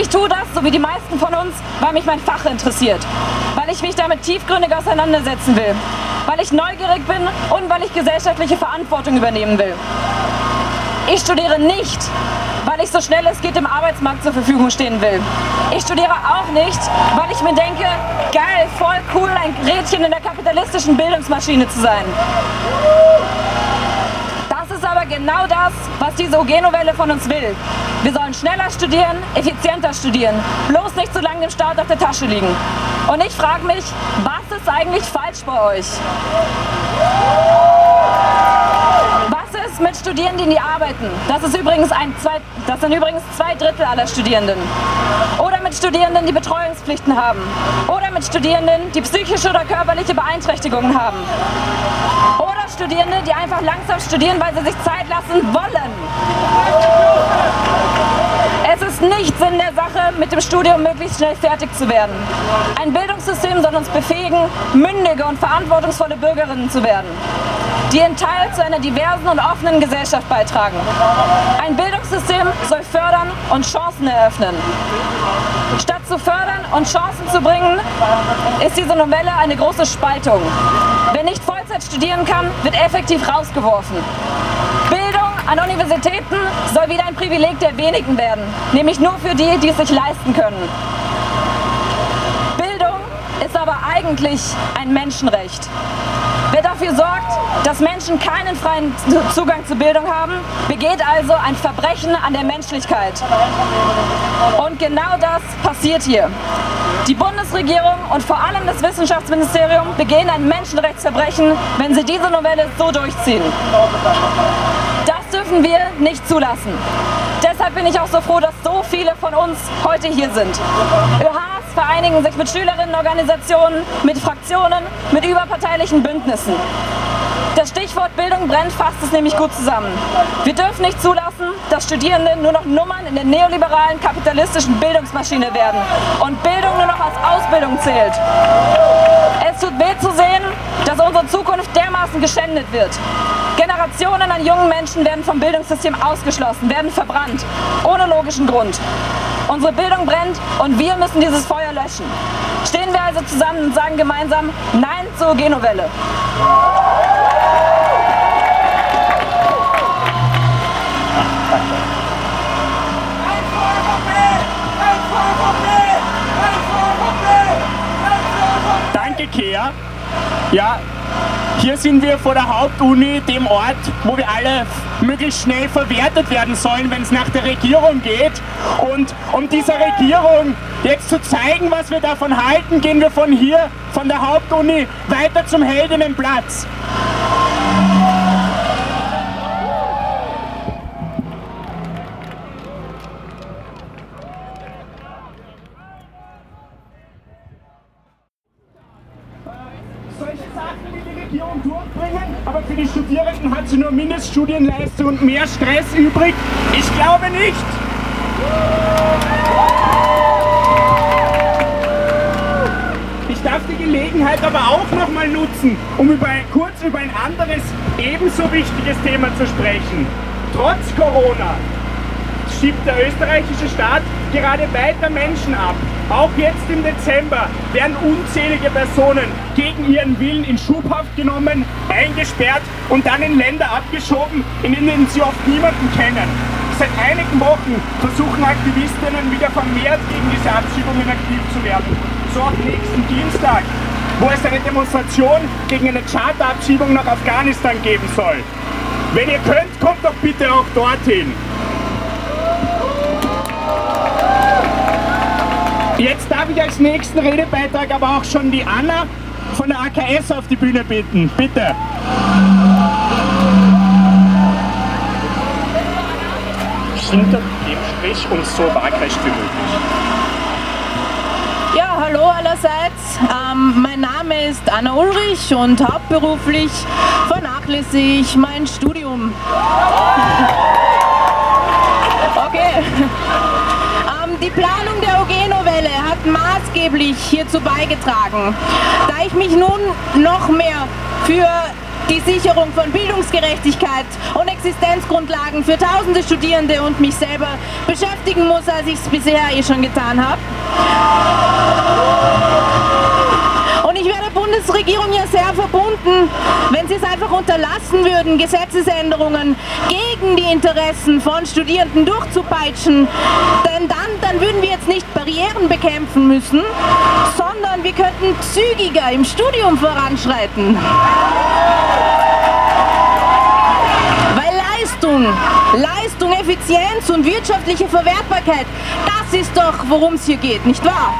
Ich tue das, so wie die meisten von uns, weil mich mein Fach interessiert. Weil ich mich damit tiefgründig auseinandersetzen will. Weil ich neugierig bin und weil ich gesellschaftliche Verantwortung übernehmen will. Ich studiere nicht, weil ich so schnell es geht im Arbeitsmarkt zur Verfügung stehen will. Ich studiere auch nicht, weil ich mir denke, geil, voll cool, ein Rädchen in der kapitalistischen Bildungsmaschine zu sein. Das ist aber genau das, was diese OG-Novelle von uns will. Wir sollen schneller studieren, effizienter studieren, bloß nicht zu lange im Start auf der Tasche liegen. Und ich frage mich, was ist eigentlich falsch bei euch? Ist mit Studierenden, die arbeiten? Das, ist übrigens ein zwei, das sind übrigens zwei Drittel aller Studierenden. Oder mit Studierenden, die Betreuungspflichten haben. Oder mit Studierenden, die psychische oder körperliche Beeinträchtigungen haben. Oder Studierende, die einfach langsam studieren, weil sie sich Zeit lassen wollen. Es ist nicht Sinn der Sache, mit dem Studium möglichst schnell fertig zu werden. Ein Bildungssystem soll uns befähigen, mündige und verantwortungsvolle Bürgerinnen zu werden. Die in Teil zu einer diversen und offenen Gesellschaft beitragen. Ein Bildungssystem soll fördern und Chancen eröffnen. Statt zu fördern und Chancen zu bringen, ist diese Novelle eine große Spaltung. Wer nicht Vollzeit studieren kann, wird effektiv rausgeworfen. Bildung an Universitäten soll wieder ein Privileg der wenigen werden, nämlich nur für die, die es sich leisten können. Bildung ist aber eigentlich ein Menschenrecht. Wer dafür sorgt, dass Menschen keinen freien Zugang zu Bildung haben, begeht also ein Verbrechen an der Menschlichkeit. Und genau das passiert hier. Die Bundesregierung und vor allem das Wissenschaftsministerium begehen ein Menschenrechtsverbrechen, wenn sie diese Novelle so durchziehen. Das dürfen wir nicht zulassen. Deshalb bin ich auch so froh, dass so viele von uns heute hier sind. ÖHs vereinigen sich mit Schülerinnenorganisationen, mit Fraktionen, mit überparteilichen Bündnissen. Das Stichwort Bildung brennt fasst es nämlich gut zusammen. Wir dürfen nicht zulassen, dass Studierende nur noch Nummern in der neoliberalen kapitalistischen Bildungsmaschine werden und Bildung nur noch als Ausbildung zählt. Es tut weh zu sehen, dass unsere Zukunft dermaßen geschändet wird. Generationen an jungen Menschen werden vom Bildungssystem ausgeschlossen, werden verbrannt, ohne logischen Grund. Unsere Bildung brennt und wir müssen dieses Feuer löschen. Stehen wir also zusammen und sagen gemeinsam Nein zur Genovelle. Danke, Kea. Ja, hier sind wir vor der Hauptuni, dem Ort, wo wir alle möglichst schnell verwertet werden sollen, wenn es nach der Regierung geht. Und um dieser Regierung jetzt zu zeigen, was wir davon halten, gehen wir von hier, von der Hauptuni, weiter zum Heldinnenplatz. solche Sachen will die Regierung durchbringen, aber für die Studierenden hat sie Mindeststudienleistung und mehr Stress übrig? Ich glaube nicht. Ich darf die Gelegenheit aber auch noch mal nutzen, um über kurz über ein anderes, ebenso wichtiges Thema zu sprechen. Trotz Corona schiebt der österreichische Staat gerade weiter Menschen ab. Auch jetzt im Dezember werden unzählige Personen gegen ihren Willen in Schubhaft genommen, eingesperrt und dann in Länder abgeschoben, in denen sie oft niemanden kennen. Seit einigen Wochen versuchen Aktivistinnen wieder vermehrt gegen diese Abschiebungen aktiv zu werden. So auch nächsten Dienstag, wo es eine Demonstration gegen eine Charterabschiebung nach Afghanistan geben soll. Wenn ihr könnt, kommt doch bitte auch dorthin. Jetzt darf ich als nächsten Redebeitrag aber auch schon die Anna von der AKS auf die Bühne bitten. Bitte. Hinter dem Strich und so waagrecht wie möglich. Ja, hallo allerseits. Ähm, mein Name ist Anna Ulrich und hauptberuflich vernachlässige ich mein Studium. Okay. Ähm, die Planung OG-Novelle hat maßgeblich hierzu beigetragen. Da ich mich nun noch mehr für die Sicherung von Bildungsgerechtigkeit und Existenzgrundlagen für tausende Studierende und mich selber beschäftigen muss, als ich es bisher eh schon getan habe. Der Bundesregierung ja sehr verbunden, wenn sie es einfach unterlassen würden, Gesetzesänderungen gegen die Interessen von Studierenden durchzupeitschen. Denn dann, dann würden wir jetzt nicht Barrieren bekämpfen müssen, sondern wir könnten zügiger im Studium voranschreiten. Weil Leistung, Leistung, Effizienz und wirtschaftliche Verwertbarkeit, das ist doch, worum es hier geht, nicht wahr?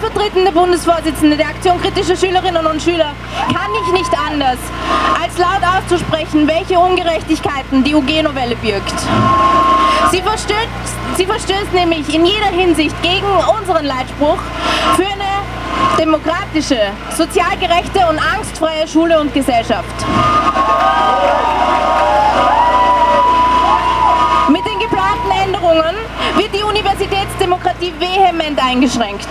Stellvertretende Bundesvorsitzende der Aktion kritischer Schülerinnen und Schüler kann ich nicht anders, als laut auszusprechen, welche Ungerechtigkeiten die UG-Novelle birgt. Sie verstößt, sie verstößt nämlich in jeder Hinsicht gegen unseren Leitspruch für eine demokratische, sozial gerechte und angstfreie Schule und Gesellschaft. Mit den geplanten Änderungen wird die Universitätsdemokratie vehement eingeschränkt.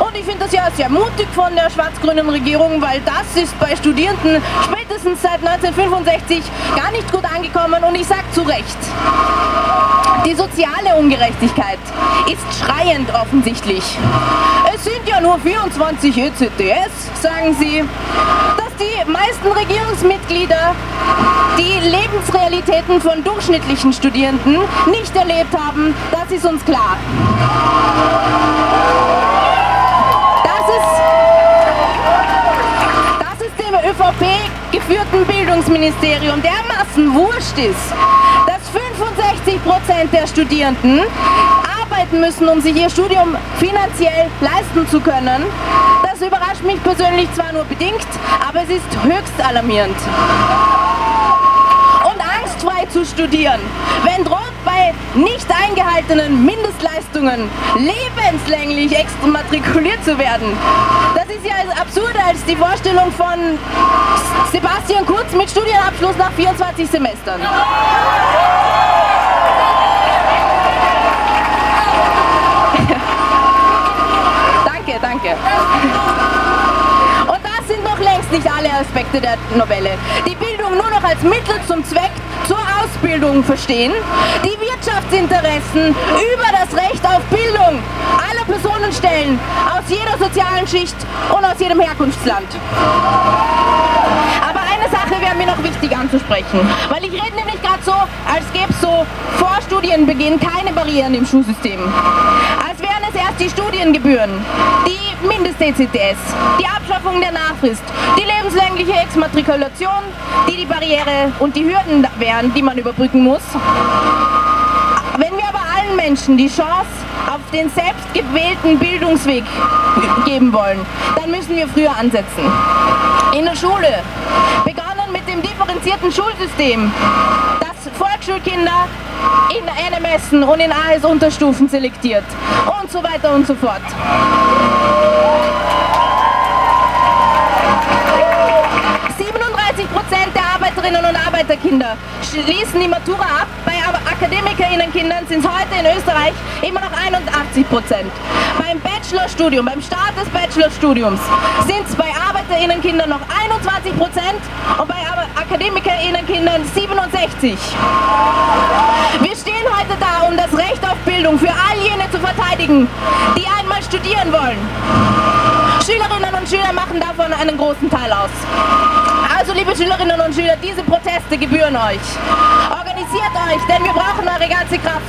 Und ich finde das ja sehr mutig von der schwarz-grünen Regierung, weil das ist bei Studierenden spätestens seit 1965 gar nicht gut angekommen und ich sage zu Recht. Die soziale Ungerechtigkeit ist schreiend offensichtlich. Es sind ja nur 24 ECTS, sagen sie. Dass die meisten Regierungsmitglieder die Lebensrealitäten von durchschnittlichen Studierenden nicht erlebt haben, das ist uns klar. Das ist, das ist dem ÖVP-geführten Bildungsministerium dermaßen wurscht ist, dass 65 Prozent der Studierenden arbeiten müssen, um sich ihr Studium finanziell leisten zu können. Das überrascht mich persönlich zwar nur bedingt, aber es ist höchst alarmierend. Und angstfrei zu studieren, wenn droht bei nicht eingehaltenen Mindestleistungen lebenslänglich exmatrikuliert zu werden. Das ist ja absurder als die Vorstellung von Sebastian Kurz mit Studienabschluss nach 24 Semestern. danke, danke. Längst nicht alle Aspekte der Novelle. Die Bildung nur noch als Mittel zum Zweck zur Ausbildung verstehen, die Wirtschaftsinteressen über das Recht auf Bildung aller Personen stellen, aus jeder sozialen Schicht und aus jedem Herkunftsland. Aber eine Sache wäre mir noch wichtig anzusprechen, weil ich rede nämlich gerade so, als gäbe es so vor Studienbeginn keine Barrieren im Schulsystem. Als wären es erst die Studiengebühren, die Mindest-ECTS, die Abschaffung der Nachfrist, die lebenslängliche Exmatrikulation, die die Barriere und die Hürden wären, die man überbrücken muss. Wenn wir aber allen Menschen die Chance auf den selbst gewählten Bildungsweg geben wollen, dann müssen wir früher ansetzen. In der Schule, dem differenzierten Schulsystem, das Volksschulkinder in NMSen und in AS-Unterstufen selektiert und so weiter und so fort. 37 Prozent der Arbeiterinnen und Arbeiterkinder schließen die Matura ab. Bei Akademikerinnenkindern sind heute in Österreich immer noch 81 Prozent. Beim Bachelorstudium, beim Start des Bachelorstudiums sind es bei Arbeiterinnenkindern noch 21 Prozent und bei Akademikerinnenkindern 67. Wir stehen heute da, um das Recht auf Bildung für all jene zu verteidigen, die einmal studieren wollen. Schülerinnen und Schüler machen davon einen großen Teil aus. Also, liebe Schülerinnen und Schüler, diese Proteste gebühren euch. Organisiert euch, denn wir brauchen eure ganze Kraft.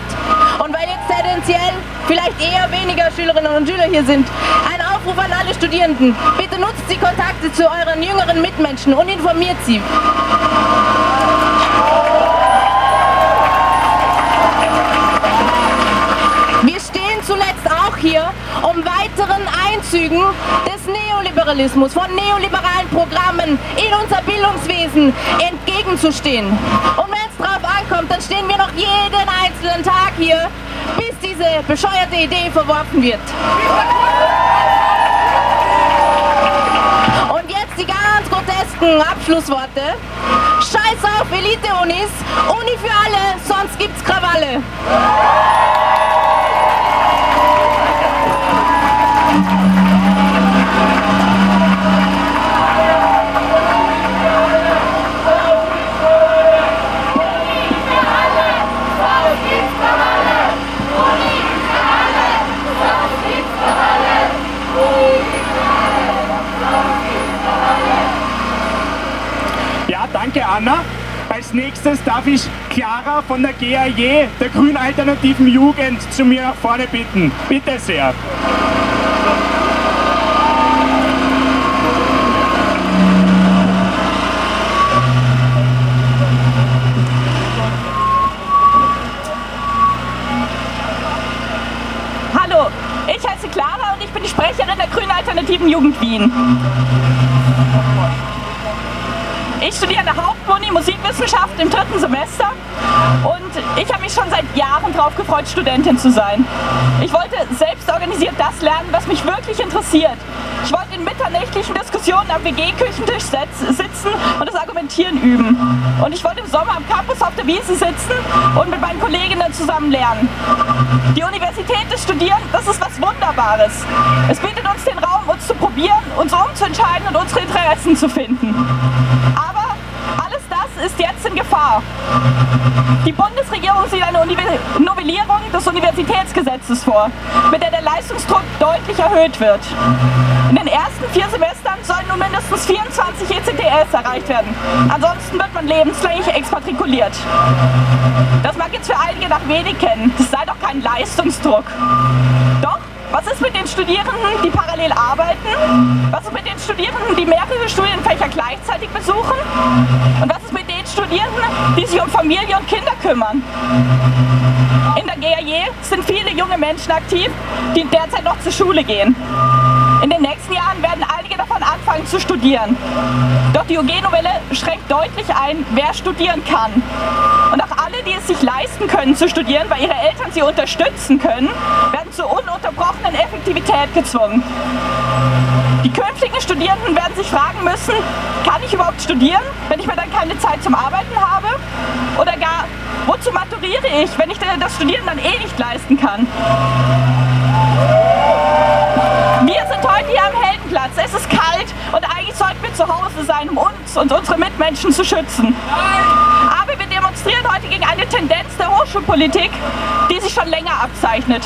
Und weil jetzt tendenziell vielleicht eher weniger Schülerinnen und Schüler hier sind, ein Aufruf an alle Studierenden. Bitte nutzt die Kontakte zu euren jüngeren Mitmenschen und informiert sie. Einzügen des Neoliberalismus, von neoliberalen Programmen in unser Bildungswesen entgegenzustehen. Und wenn es drauf ankommt, dann stehen wir noch jeden einzelnen Tag hier, bis diese bescheuerte Idee verworfen wird. Und jetzt die ganz grotesken Abschlussworte. Scheiß auf Elite-Unis, Uni für alle, sonst gibt's Krawalle. Anna. Als nächstes darf ich Clara von der GAJ, der Grünen Alternativen Jugend, zu mir vorne bitten. Bitte sehr. Hallo, ich heiße Clara und ich bin die Sprecherin der Grünen Alternativen Jugend Wien. Ich studiere an der Hauptuni Musikwissenschaft im dritten Semester und ich habe mich schon seit Jahren darauf gefreut, Studentin zu sein. Ich wollte selbst organisiert das lernen, was mich wirklich interessiert. Ich wollte in mitternächtlichen Diskussionen am WG-Küchentisch sitzen und das Argumentieren üben. Und ich wollte im Sommer am Campus auf der Wiese sitzen und mit meinen Kolleginnen zusammen lernen. Die Universität des Studieren, das ist was Wunderbares. Es bietet uns den Raum, uns zu probieren, uns umzuentscheiden und unsere Interessen zu finden. Aber ist jetzt in Gefahr. Die Bundesregierung sieht eine Novellierung des Universitätsgesetzes vor, mit der der Leistungsdruck deutlich erhöht wird. In den ersten vier Semestern sollen nun mindestens 24 ECTS erreicht werden. Ansonsten wird man lebenslänglich exmatrikuliert. Das mag jetzt für einige nach wenig kennen, das sei doch kein Leistungsdruck. Doch, was ist mit den Studierenden, die parallel arbeiten? Was ist mit den Studierenden, die mehrere Studienfächer gleichzeitig besuchen? Und was ist mit den Studierenden, die sich um Familie und Kinder kümmern? In der GAJ sind viele junge Menschen aktiv, die derzeit noch zur Schule gehen. In den nächsten Jahren werden einige davon anfangen zu studieren. Doch die UG-Novelle schränkt deutlich ein, wer studieren kann. Und auch alle, die es sich leisten können zu studieren, weil ihre Eltern sie unterstützen können, werden zur ununterbrochenen Effektivität gezwungen. Die künftigen Studierenden werden sich fragen müssen, kann ich überhaupt studieren, wenn ich mir dann keine Zeit zum Arbeiten habe? Oder gar, wozu maturiere ich, wenn ich das Studieren dann eh nicht leisten kann? Wir sind heute hier am Heldenplatz. Es ist kalt und eigentlich sollten wir zu Hause sein, um uns und unsere Mitmenschen zu schützen. Aber wir demonstrieren heute gegen eine Tendenz der Hochschulpolitik, die sich schon länger abzeichnet.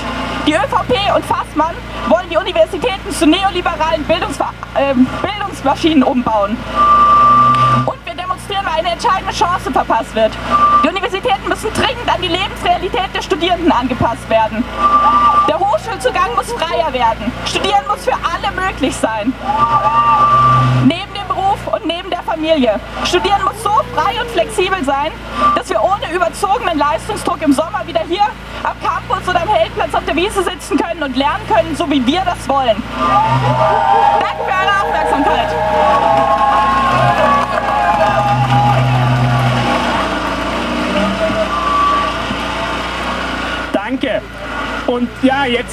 Die ÖVP und Fassmann wollen die Universitäten zu neoliberalen Bildungsver äh, Bildungsmaschinen umbauen. Und wir demonstrieren, weil eine entscheidende Chance verpasst wird. Die Universitäten müssen dringend an die Lebensrealität der Studierenden angepasst werden. Der Hochschulzugang muss freier werden. Studieren muss für alle möglich sein. Neben dem Beruf und neben der Familie. Studieren muss so frei und flexibel sein, dass wir ohne überzogenen Leistungsdruck im Sommer wieder hier am Campus oder am Heldplatz auf der Wiese sitzen können und lernen können, so wie wir das wollen. Danke für eure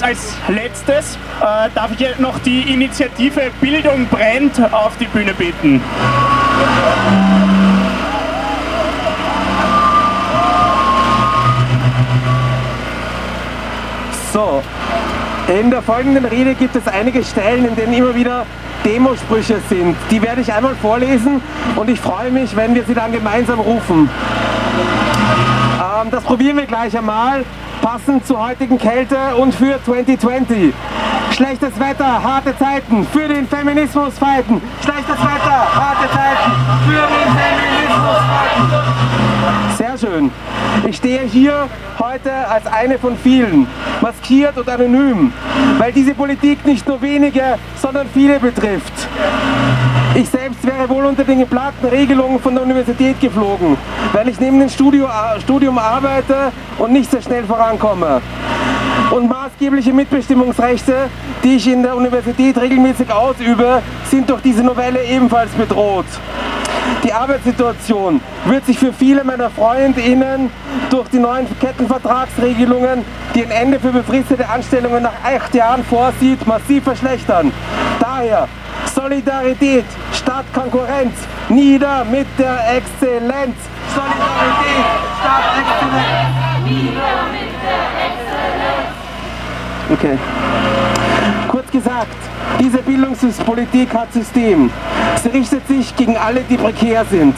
als letztes äh, darf ich noch die Initiative Bildung brennt auf die Bühne bitten. So, in der folgenden Rede gibt es einige Stellen, in denen immer wieder Demosprüche sind. Die werde ich einmal vorlesen und ich freue mich, wenn wir sie dann gemeinsam rufen. Ähm, das probieren wir gleich einmal passend zur heutigen Kälte und für 2020. Schlechtes Wetter, harte Zeiten, für den Feminismus fighten. Schlechtes Wetter, harte Zeiten, für den Feminismus fighten. Sehr schön. Ich stehe hier heute als eine von vielen, maskiert und anonym, weil diese Politik nicht nur wenige, sondern viele betrifft. Ich selbst wäre wohl unter den geplanten Regelungen von der Universität geflogen, weil ich neben dem Studio, Studium arbeite und nicht sehr schnell vorankomme. Und maßgebliche Mitbestimmungsrechte, die ich in der Universität regelmäßig ausübe, sind durch diese Novelle ebenfalls bedroht. Die Arbeitssituation wird sich für viele meiner FreundInnen durch die neuen Kettenvertragsregelungen, die ein Ende für befristete Anstellungen nach acht Jahren vorsieht, massiv verschlechtern. Daher Solidarität statt Konkurrenz, nieder mit der Exzellenz. Solidarität statt Exzellenz. Nieder mit der Exzellenz. Okay. Kurz gesagt, diese Bildungspolitik hat System. Sie richtet sich gegen alle, die prekär sind,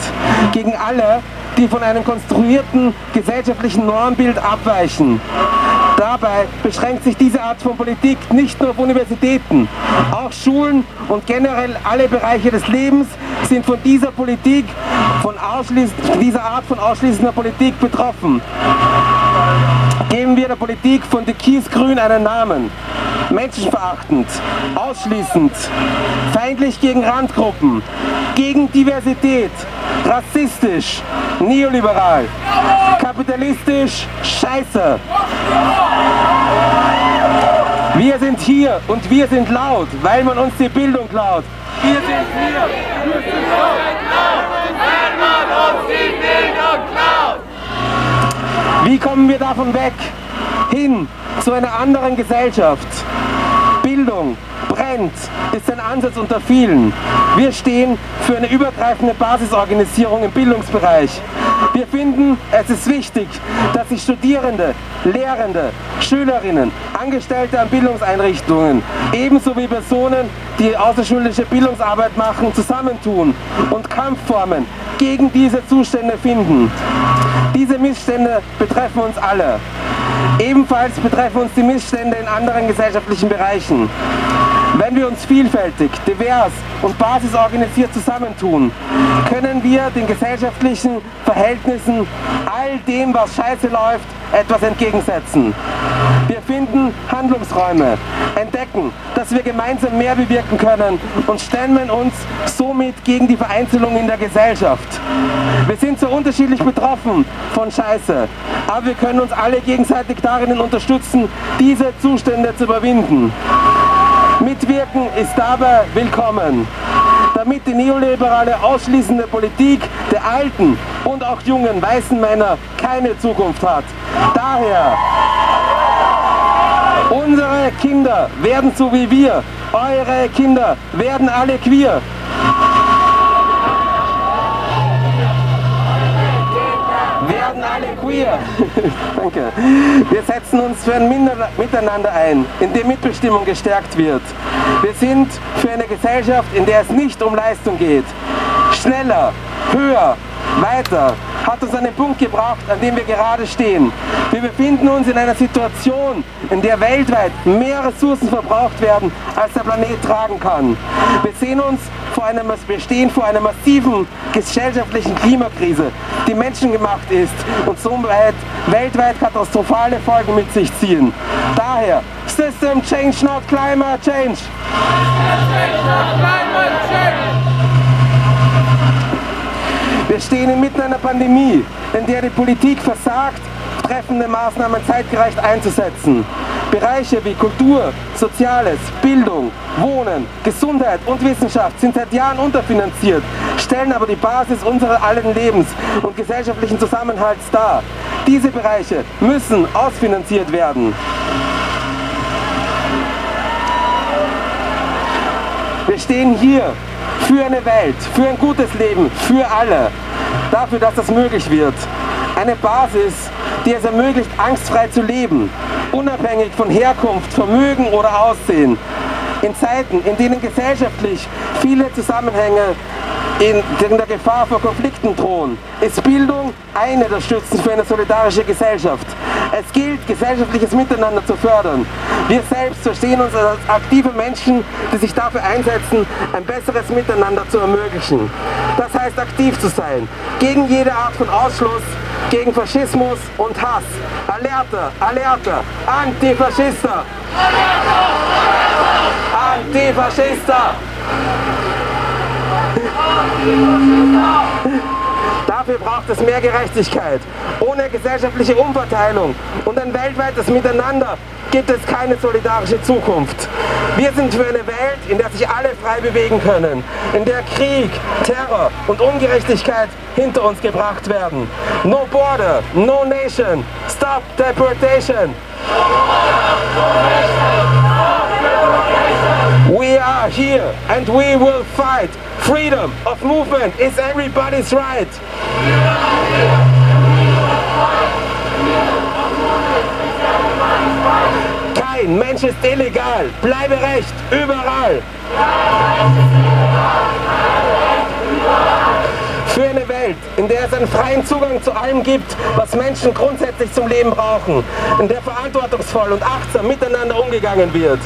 gegen alle, die von einem konstruierten gesellschaftlichen Normbild abweichen. Dabei beschränkt sich diese Art von Politik nicht nur auf Universitäten. Auch Schulen und generell alle Bereiche des Lebens sind von dieser Politik, von dieser Art von ausschließender Politik betroffen. Geben wir der Politik von Türkisgrün einen Namen menschenverachtend, ausschließend, feindlich gegen Randgruppen, gegen Diversität, rassistisch, neoliberal, kapitalistisch, scheiße. Wir sind hier und wir sind laut, weil man uns die Bildung klaut. Wir sind hier, wir sind laut, weil man uns die Bildung klaut. Wie kommen wir davon weg? Hin zu einer anderen Gesellschaft. Bildung brennt, ist ein Ansatz unter vielen. Wir stehen für eine übergreifende Basisorganisierung im Bildungsbereich. Wir finden, es ist wichtig, dass sich Studierende, Lehrende, Schülerinnen, Angestellte an Bildungseinrichtungen, ebenso wie Personen, die außerschulische Bildungsarbeit machen, zusammentun und Kampfformen gegen diese Zustände finden. Diese Missstände betreffen uns alle. Ebenfalls betreffen uns die Missstände in anderen gesellschaftlichen Bereichen. Wenn wir uns vielfältig, divers und basisorganisiert zusammentun, können wir den gesellschaftlichen Verhältnissen, all dem, was scheiße läuft, etwas entgegensetzen. Wir finden Handlungsräume, entdecken, dass wir gemeinsam mehr bewirken können und stemmen uns somit gegen die Vereinzelung in der Gesellschaft. Wir sind so unterschiedlich betroffen von Scheiße, aber wir können uns alle gegenseitig darin unterstützen, diese Zustände zu überwinden. Mitwirken ist dabei willkommen, damit die neoliberale ausschließende Politik der alten und auch jungen weißen Männer keine Zukunft hat. Daher, unsere Kinder werden so wie wir, eure Kinder werden alle queer. Queer. Danke. Wir setzen uns für ein Minder- Miteinander ein, in dem Mitbestimmung gestärkt wird. Wir sind für eine Gesellschaft, in der es nicht um Leistung geht. Schneller, höher, weiter hat uns an den Punkt gebracht, an dem wir gerade stehen. Wir befinden uns in einer Situation, in der weltweit mehr Ressourcen verbraucht werden, als der Planet tragen kann. Wir sehen uns vor einer, wir stehen vor einer massiven gesellschaftlichen Klimakrise, die menschengemacht ist und somit weltweit katastrophale Folgen mit sich ziehen. Daher, System Change, not Climate Change. Wir stehen inmitten einer Pandemie, in der die Politik versagt, treffende Maßnahmen zeitgerecht einzusetzen. Bereiche wie Kultur, Soziales, Bildung, Wohnen, Gesundheit und Wissenschaft sind seit Jahren unterfinanziert, stellen aber die Basis unseres allen Lebens und gesellschaftlichen Zusammenhalts dar. Diese Bereiche müssen ausfinanziert werden. Wir stehen hier für eine Welt, für ein gutes Leben, für alle. Dafür, dass das möglich wird. Eine Basis, die es ermöglicht, angstfrei zu leben, unabhängig von Herkunft, Vermögen oder Aussehen. In Zeiten, in denen gesellschaftlich viele Zusammenhänge in der Gefahr vor Konflikten drohen, ist Bildung eine der Stützen für eine solidarische Gesellschaft. Es gilt, gesellschaftliches Miteinander zu fördern. Wir selbst verstehen uns als aktive Menschen, die sich dafür einsetzen, ein besseres Miteinander zu ermöglichen. Das heißt, aktiv zu sein, gegen jede Art von Ausschluss, gegen Faschismus und Hass. Alerta, alerta, Antifaschista! Antifaschista! Dafür braucht es mehr Gerechtigkeit. Ohne gesellschaftliche Umverteilung und ein weltweites Miteinander gibt es keine solidarische Zukunft. Wir sind für eine Welt, in der sich alle frei bewegen können, in der Krieg, Terror und Ungerechtigkeit hinter uns gebracht werden. No border, no nation, stop deportation. We are here and we will fight. Freedom of movement is everybody's right. Kein Mensch ist illegal. Bleibe recht, überall. Für eine Welt, in der es einen freien Zugang zu allem gibt, was Menschen grundsätzlich zum Leben brauchen, in der verantwortungsvoll und achtsam miteinander umgegangen wird.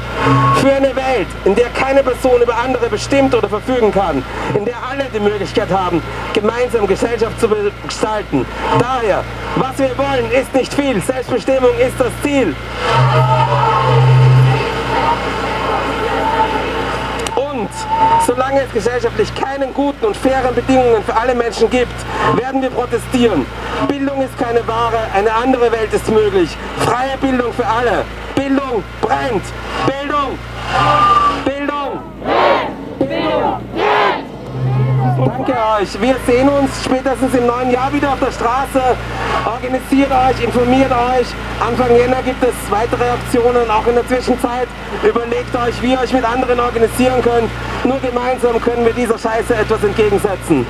Für eine Welt, in der keine Person über andere bestimmt oder verfügen kann, in der alle die Möglichkeit haben, gemeinsam Gesellschaft zu gestalten. Daher, was wir wollen, ist nicht viel, Selbstbestimmung ist das Ziel. Und solange es gesellschaftlich keine guten und fairen Bedingungen für alle Menschen gibt, werden wir protestieren. Bildung ist keine Ware, eine andere Welt ist möglich. Freie Bildung für alle. Bildung brennt. Bildung. Bildung. Bildung. Danke euch. Wir sehen uns spätestens im neuen Jahr wieder auf der Straße. Organisiert euch, informiert euch. Anfang Jänner gibt es weitere Aktionen, auch in der Zwischenzeit. Überlegt euch, wie ihr euch mit anderen organisieren könnt. Nur gemeinsam können wir dieser Scheiße etwas entgegensetzen.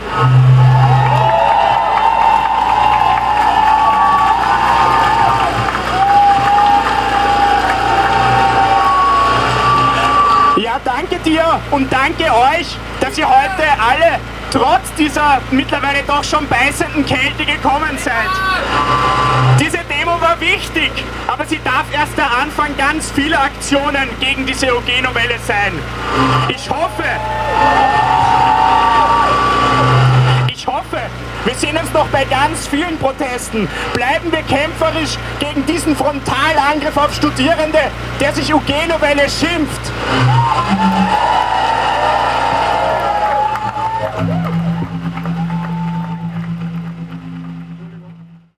Ja, danke dir und danke euch, dass ihr heute alle trotz dieser mittlerweile doch schon beißenden Kälte gekommen seid. Diese Demo war wichtig, aber sie darf erst der Anfang ganz vieler Aktionen gegen diese OG-Novelle sein. Ich hoffe, ich hoffe, wir sehen uns noch bei ganz vielen Protesten. Bleiben wir kämpferisch gegen diesen Frontalangriff auf Studierende, der sich UG-Novelle schimpft.